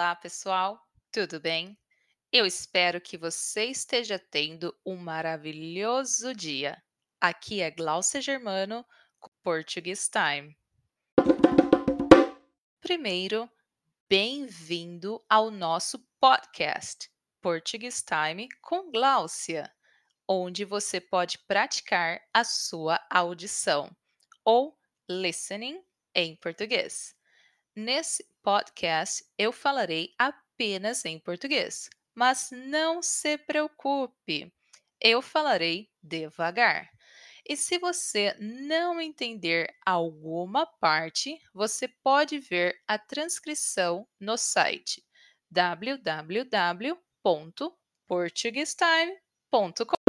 Olá, pessoal, tudo bem? Eu espero que você esteja tendo um maravilhoso dia. Aqui é Glaucia Germano com Portuguese Time. Primeiro, bem-vindo ao nosso podcast Portuguese Time com Glaucia, onde você pode praticar a sua audição ou listening em português. Nesse podcast eu falarei apenas em português, mas não se preocupe, eu falarei devagar. E se você não entender alguma parte, você pode ver a transcrição no site www.portuguestime.com.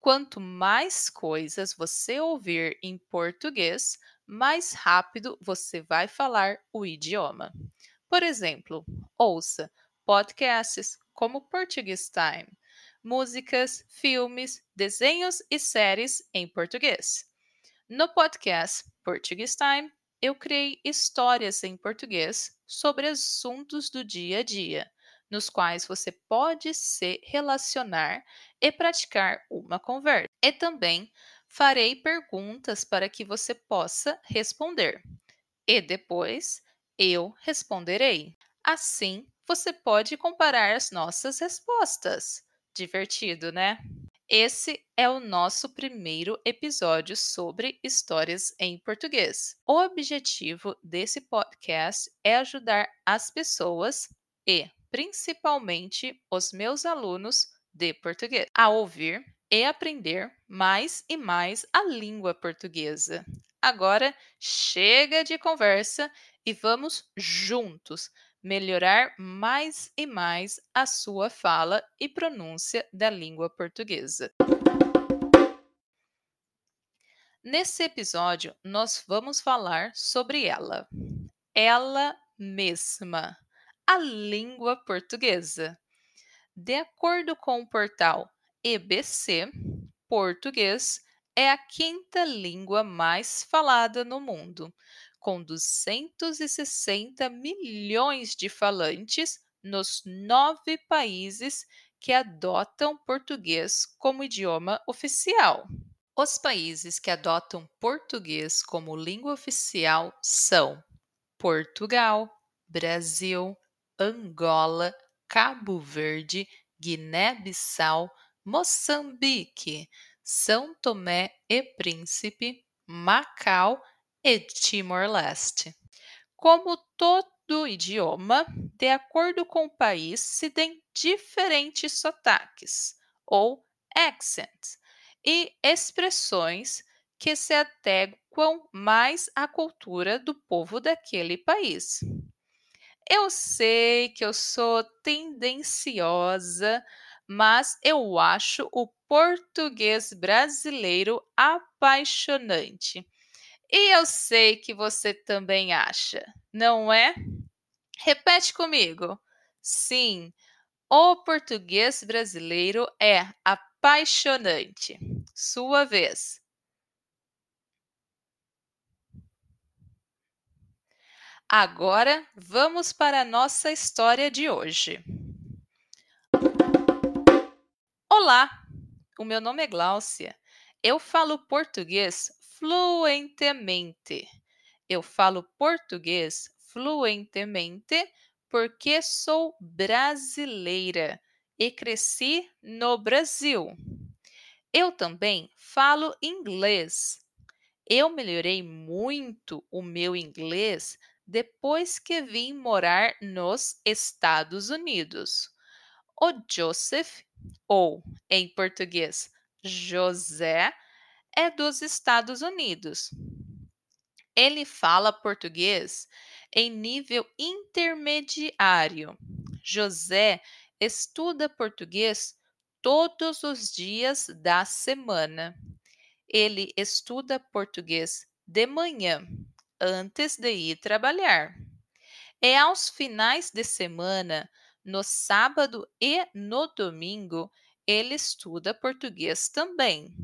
Quanto mais coisas você ouvir em português, mais rápido você vai falar o idioma. Por exemplo, ouça podcasts como Portuguese Time, músicas, filmes, desenhos e séries em português. No podcast Portuguese Time, eu criei histórias em português sobre assuntos do dia a dia, nos quais você pode se relacionar e praticar uma conversa. E também farei perguntas para que você possa responder. E depois eu responderei. Assim, você pode comparar as nossas respostas. Divertido, né? Esse é o nosso primeiro episódio sobre histórias em português. O objetivo desse podcast é ajudar as pessoas e, principalmente, os meus alunos de português a ouvir e aprender mais e mais a língua portuguesa. Agora chega de conversa e vamos juntos melhorar mais e mais a sua fala e pronúncia da língua portuguesa. Nesse episódio, nós vamos falar sobre ela, ela mesma, a língua portuguesa. De acordo com o portal EBC, português é a quinta língua mais falada no mundo, com 260 milhões de falantes nos nove países que adotam português como idioma oficial. Os países que adotam português como língua oficial são Portugal, Brasil, Angola, Cabo Verde, Guiné-Bissau, Moçambique, São Tomé e Príncipe, Macau e Timor-Leste. Como todo idioma, de acordo com o país, se tem diferentes sotaques ou accents e expressões que se adequam mais à cultura do povo daquele país. Eu sei que eu sou tendenciosa mas eu acho o português brasileiro apaixonante. E eu sei que você também acha, não é? Repete comigo. Sim, o português brasileiro é apaixonante. Sua vez. Agora vamos para a nossa história de hoje. Olá, o meu nome é Gláucia. Eu falo português fluentemente. Eu falo português fluentemente porque sou brasileira e cresci no Brasil. Eu também falo inglês. Eu melhorei muito o meu inglês depois que vim morar nos Estados Unidos. O Joseph ou, em português, José, é dos Estados Unidos. Ele fala português em nível intermediário. José estuda português todos os dias da semana. Ele estuda português de manhã, antes de ir trabalhar. E aos finais de semana, no sábado e no domingo, ele estuda português também.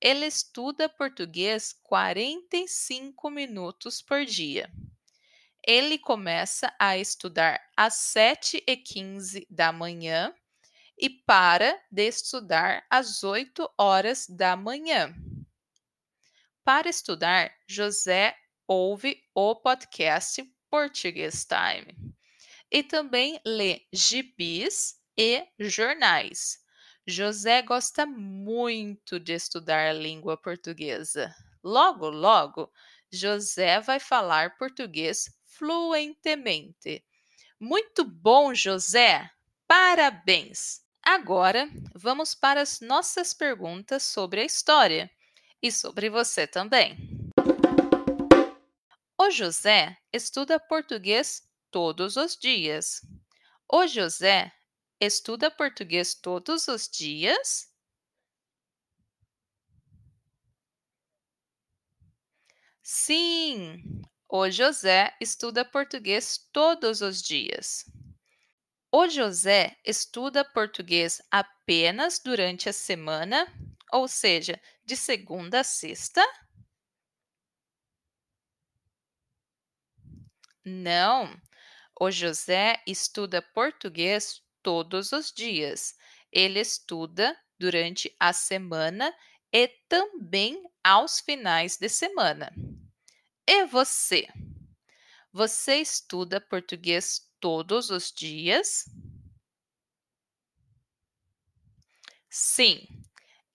Ele estuda português 45 minutos por dia. Ele começa a estudar às 7h15 da manhã e para de estudar às 8 horas da manhã. Para estudar, José ouve o podcast Português Time e também lê gibis e jornais. José gosta muito de estudar a língua portuguesa. Logo, logo, José vai falar português fluentemente. Muito bom, José! Parabéns! Agora vamos para as nossas perguntas sobre a história e sobre você também. O José estuda português todos os dias. O José estuda português todos os dias? Sim, o José estuda português todos os dias. O José estuda português apenas durante a semana, ou seja, de segunda a sexta? Não, o José estuda português todos os dias. Ele estuda durante a semana e também aos finais de semana. E você? Você estuda português todos os dias? Sim,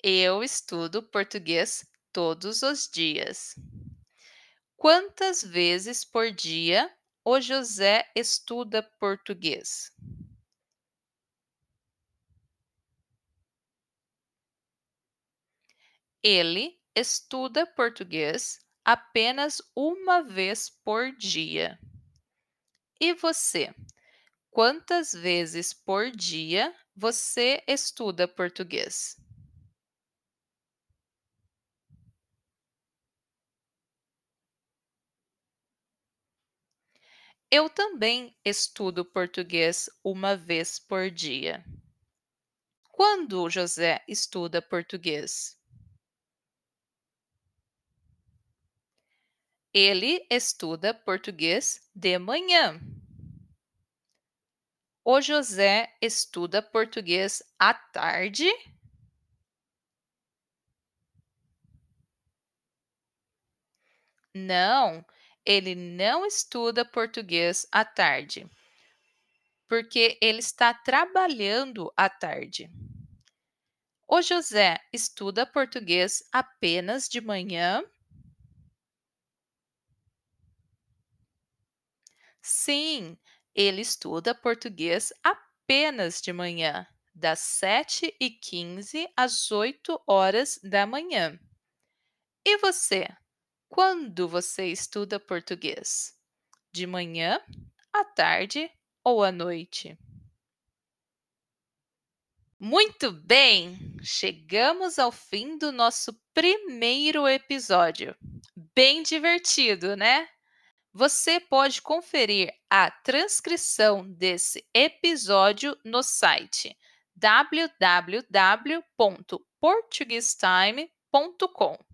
eu estudo português todos os dias. Quantas vezes por dia o José estuda português? Ele estuda português apenas uma vez por dia. E você? Quantas vezes por dia você estuda português? Eu também estudo português uma vez por dia. Quando José estuda português? Ele estuda português de manhã. O José estuda português à tarde? Não, ele não estuda português à tarde, porque ele está trabalhando à tarde. O José estuda português apenas de manhã? Sim, ele estuda português apenas de manhã, das 7h15 às 8 horas da manhã. E você? Quando você estuda português? De manhã, à tarde ou à noite? Muito bem! Chegamos ao fim do nosso primeiro episódio. Bem divertido, né? Você pode conferir a transcrição desse episódio no site www.portuguestime.com.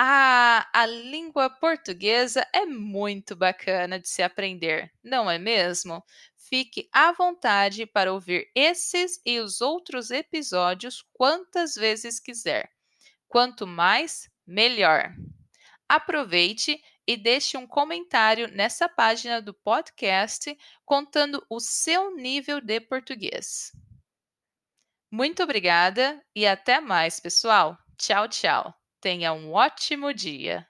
Ah, a língua portuguesa é muito bacana de se aprender, não é mesmo? Fique à vontade para ouvir esses e os outros episódios quantas vezes quiser. Quanto mais, melhor. Aproveite e deixe um comentário nessa página do podcast contando o seu nível de português. Muito obrigada e até mais, pessoal. Tchau, tchau. Tenha um ótimo dia.